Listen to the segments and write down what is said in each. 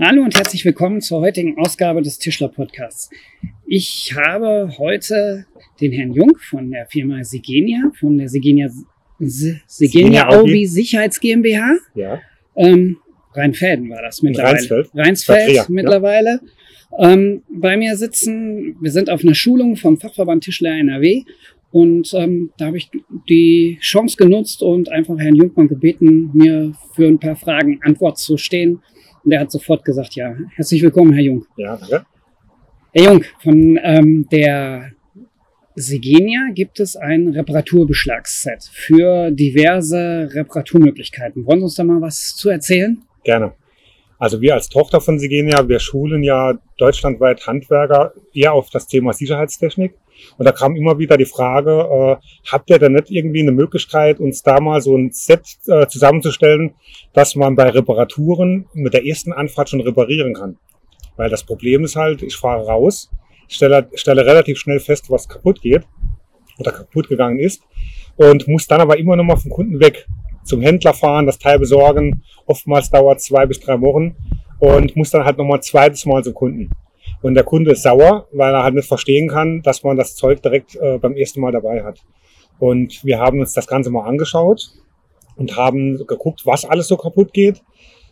Hallo und herzlich willkommen zur heutigen Ausgabe des Tischler Podcasts. Ich habe heute den Herrn Jung von der Firma Sigenia, von der Sigenia, Sigenia Aubi Sicherheits GmbH. Ja. Ähm, Rheinfelden war das mittlerweile. Rheinsfeld. Rheinsfeld Vertreter, mittlerweile. Ähm, bei mir sitzen, wir sind auf einer Schulung vom Fachverband Tischler NRW und ähm, da habe ich die Chance genutzt und einfach Herrn Jungmann gebeten, mir für ein paar Fragen Antwort zu stehen. Und er hat sofort gesagt, ja, herzlich willkommen, Herr Jung. Ja, danke. Herr Jung, von ähm, der Sigenia gibt es ein Reparaturbeschlagsset für diverse Reparaturmöglichkeiten. Wollen Sie uns da mal was zu erzählen? Gerne. Also wir als Tochter von Sigenia, wir schulen ja deutschlandweit Handwerker eher auf das Thema Sicherheitstechnik. Und da kam immer wieder die Frage, äh, habt ihr denn nicht irgendwie eine Möglichkeit, uns da mal so ein Set äh, zusammenzustellen, dass man bei Reparaturen mit der ersten Anfahrt schon reparieren kann? Weil das Problem ist halt, ich fahre raus, stelle, stelle relativ schnell fest, was kaputt geht oder kaputt gegangen ist und muss dann aber immer noch mal vom Kunden weg zum Händler fahren, das Teil besorgen. Oftmals dauert zwei bis drei Wochen und muss dann halt noch mal ein zweites Mal zum Kunden. Und der Kunde ist sauer, weil er halt nicht verstehen kann, dass man das Zeug direkt äh, beim ersten Mal dabei hat. Und wir haben uns das Ganze mal angeschaut und haben geguckt, was alles so kaputt geht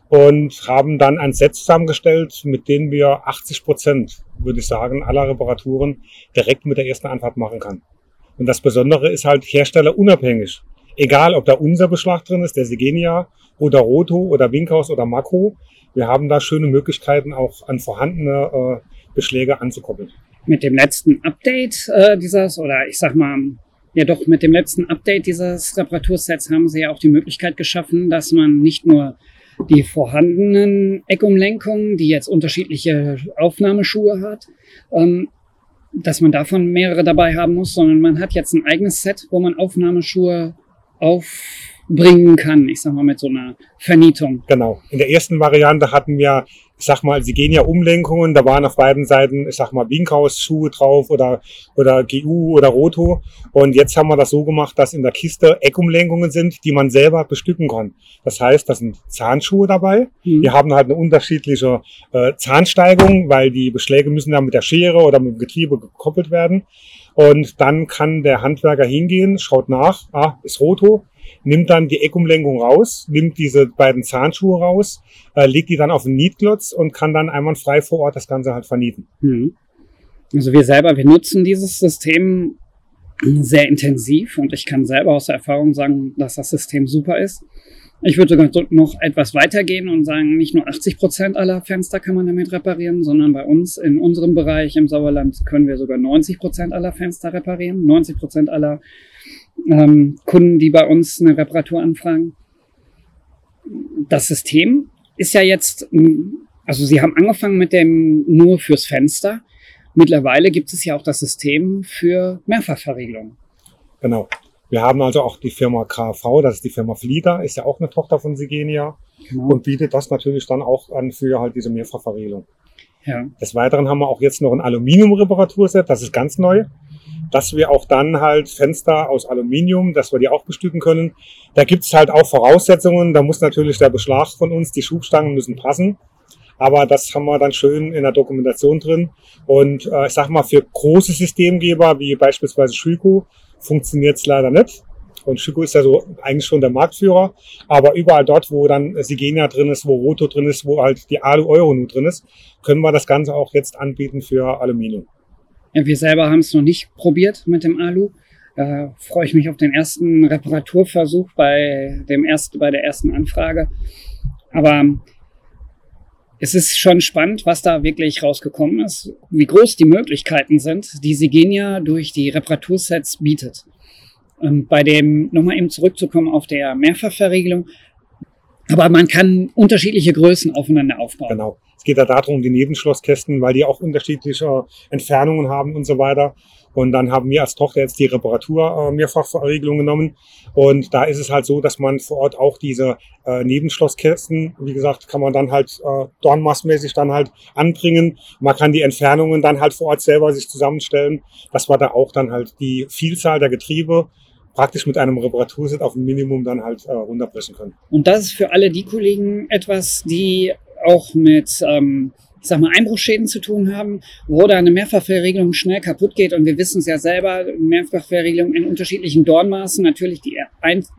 und haben dann ein Set zusammengestellt, mit dem wir 80 Prozent, würde ich sagen, aller Reparaturen direkt mit der ersten Anfahrt machen kann. Und das Besondere ist halt herstellerunabhängig. Egal, ob da unser Beschlag drin ist, der Sigenia oder Roto oder Winkhaus oder Makro. Wir haben da schöne Möglichkeiten auch an vorhandene äh, Beschläge anzukoppeln. Mit dem letzten Update äh, dieses, oder ich sag mal, ja doch, mit dem letzten Update dieses Reparatursets haben sie ja auch die Möglichkeit geschaffen, dass man nicht nur die vorhandenen Eckumlenkungen, die jetzt unterschiedliche Aufnahmeschuhe hat, ähm, dass man davon mehrere dabei haben muss, sondern man hat jetzt ein eigenes Set, wo man Aufnahmeschuhe aufbringen kann. Ich sag mal mit so einer Vernietung. Genau. In der ersten Variante hatten wir ich sag mal, sie gehen ja Umlenkungen, da waren auf beiden Seiten, ich sag mal, Winkhaus-Schuhe drauf oder, oder GU oder Roto. Und jetzt haben wir das so gemacht, dass in der Kiste Eckumlenkungen sind, die man selber bestücken kann. Das heißt, da sind Zahnschuhe dabei. Mhm. Die haben halt eine unterschiedliche äh, Zahnsteigung, weil die Beschläge müssen dann mit der Schere oder mit dem Getriebe gekoppelt werden. Und dann kann der Handwerker hingehen, schaut nach, ah, ist Roto, nimmt dann die Eckumlenkung raus, nimmt diese beiden Zahnschuhe raus, äh, legt die dann auf den Nietklotz und kann dann einwandfrei vor Ort das Ganze halt vernieten. Mhm. Also wir selber, wir nutzen dieses System sehr intensiv und ich kann selber aus der Erfahrung sagen, dass das System super ist. Ich würde sogar noch etwas weitergehen und sagen, nicht nur 80 Prozent aller Fenster kann man damit reparieren, sondern bei uns in unserem Bereich im Sauerland können wir sogar 90 Prozent aller Fenster reparieren, 90 Prozent aller ähm, Kunden, die bei uns eine Reparatur anfragen. Das System ist ja jetzt, also Sie haben angefangen mit dem nur fürs Fenster. Mittlerweile gibt es ja auch das System für Mehrfachverriegelung. Genau. Wir haben also auch die Firma KV, das ist die Firma Flieger, ist ja auch eine Tochter von Sigenia genau. und bietet das natürlich dann auch an für halt diese Mehrfachverriegelung. Ja. Des Weiteren haben wir auch jetzt noch ein Aluminium-Reparaturset, das ist ganz neu dass wir auch dann halt Fenster aus Aluminium, dass wir die auch bestücken können. Da gibt es halt auch Voraussetzungen. Da muss natürlich der Beschlag von uns, die Schubstangen müssen passen. Aber das haben wir dann schön in der Dokumentation drin. Und äh, ich sag mal, für große Systemgeber wie beispielsweise Schüko funktioniert es leider nicht. Und Schüko ist ja so eigentlich schon der Marktführer. Aber überall dort, wo dann Sigenia drin ist, wo Roto drin ist, wo halt die Alu Euro nur drin ist, können wir das Ganze auch jetzt anbieten für Aluminium. Ja, wir selber haben es noch nicht probiert mit dem Alu. Äh, freue ich mich auf den ersten Reparaturversuch bei dem ersten, bei der ersten Anfrage. Aber es ist schon spannend, was da wirklich rausgekommen ist, wie groß die Möglichkeiten sind, die Sigenia durch die Reparatursets bietet. Und bei dem, nochmal eben zurückzukommen auf der Mehrfachverriegelung, aber man kann unterschiedliche Größen aufeinander aufbauen. Genau Es geht ja darum, die Nebenschlosskästen, weil die auch unterschiedliche Entfernungen haben und so weiter. Und dann haben wir als Tochter jetzt die Reparatur äh, Mehrfachverriegelung genommen. Und da ist es halt so, dass man vor Ort auch diese äh, Nebenschlosskästen, wie gesagt, kann man dann halt äh, dornmaßmäßig dann halt anbringen. Man kann die Entfernungen dann halt vor Ort selber sich zusammenstellen, dass wir da auch dann halt die Vielzahl der Getriebe praktisch mit einem Reparaturset auf ein Minimum dann halt äh, runterbrechen können. Und das ist für alle die Kollegen etwas, die auch mit ähm, ich sag mal, Einbruchschäden zu tun haben, wo da eine Mehrfachverriegelung schnell kaputt geht. Und wir wissen es ja selber, Mehrfachverriegelung in unterschiedlichen Dornmaßen. Natürlich die,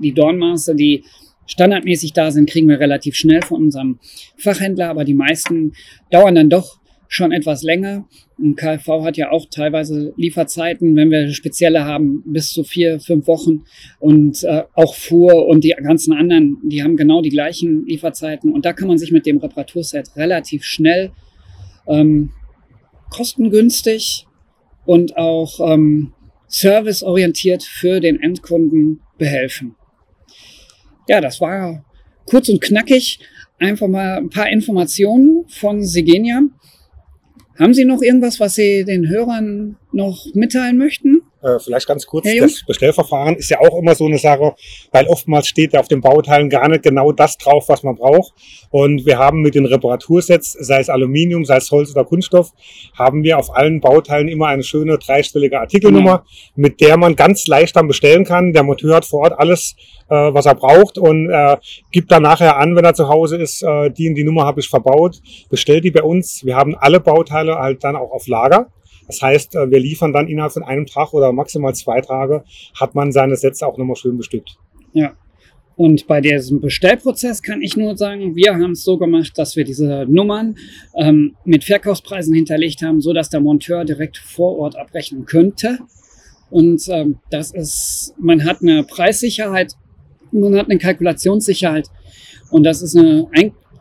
die Dornmaße, die standardmäßig da sind, kriegen wir relativ schnell von unserem Fachhändler, aber die meisten dauern dann doch schon etwas länger. Und KfV hat ja auch teilweise Lieferzeiten, wenn wir spezielle haben, bis zu vier, fünf Wochen. Und äh, auch Fuhr und die ganzen anderen, die haben genau die gleichen Lieferzeiten. Und da kann man sich mit dem Reparaturset relativ schnell ähm, kostengünstig und auch ähm, serviceorientiert für den Endkunden behelfen. Ja, das war kurz und knackig. Einfach mal ein paar Informationen von Sigenia. Haben Sie noch irgendwas, was Sie den Hörern noch mitteilen möchten? Äh, vielleicht ganz kurz, das Bestellverfahren ist ja auch immer so eine Sache, weil oftmals steht da auf den Bauteilen gar nicht genau das drauf, was man braucht. Und wir haben mit den Reparatursets, sei es Aluminium, sei es Holz oder Kunststoff, haben wir auf allen Bauteilen immer eine schöne dreistellige Artikelnummer, mhm. mit der man ganz leicht dann bestellen kann. Der Monteur hat vor Ort alles, äh, was er braucht und äh, gibt dann nachher an, wenn er zu Hause ist, äh, die und die Nummer habe ich verbaut, bestellt die bei uns. Wir haben alle Bauteile halt dann auch auf Lager. Das heißt, äh, wir liefern dann innerhalb von einem Tag oder maximal zwei Tage, hat man seine Sätze auch nochmal schön bestückt. Ja. Und bei diesem Bestellprozess kann ich nur sagen, wir haben es so gemacht, dass wir diese Nummern ähm, mit Verkaufspreisen hinterlegt haben, so dass der Monteur direkt vor Ort abrechnen könnte. Und ähm, das ist, man hat eine Preissicherheit, man hat eine Kalkulationssicherheit. Und das ist eine,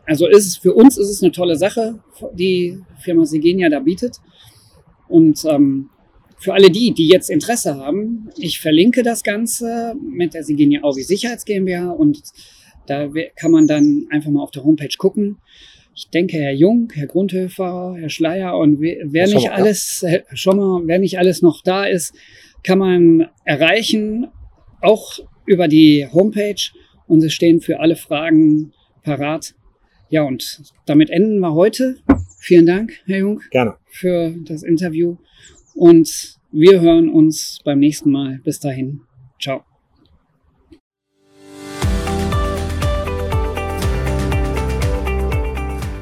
also ist für uns ist es eine tolle Sache, die Firma Sigenia da bietet. Und ähm, für alle die, die jetzt Interesse haben, ich verlinke das Ganze mit der Sigenia Ausi Sicherheits GmbH und da kann man dann einfach mal auf der Homepage gucken. Ich denke, Herr Jung, Herr Grundhöfer, Herr Schleier und wer nicht alles, schon mal, wer nicht alles noch da ist, kann man erreichen, auch über die Homepage und es stehen für alle Fragen parat. Ja, und damit enden wir heute. Vielen Dank, Herr Jung. Gerne. Für das Interview. Und wir hören uns beim nächsten Mal. Bis dahin. Ciao.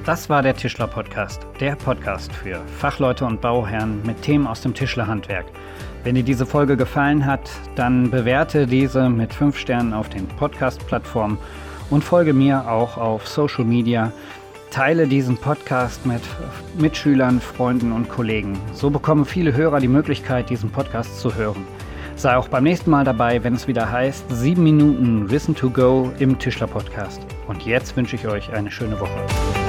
Das war der Tischler Podcast, der Podcast für Fachleute und Bauherren mit Themen aus dem Tischlerhandwerk. Wenn dir diese Folge gefallen hat, dann bewerte diese mit 5 Sternen auf den Podcast-Plattformen und folge mir auch auf Social Media Teile diesen Podcast mit Mitschülern, Freunden und Kollegen. So bekommen viele Hörer die Möglichkeit, diesen Podcast zu hören. Sei auch beim nächsten Mal dabei, wenn es wieder heißt 7 Minuten Wissen to Go im Tischler Podcast. Und jetzt wünsche ich euch eine schöne Woche.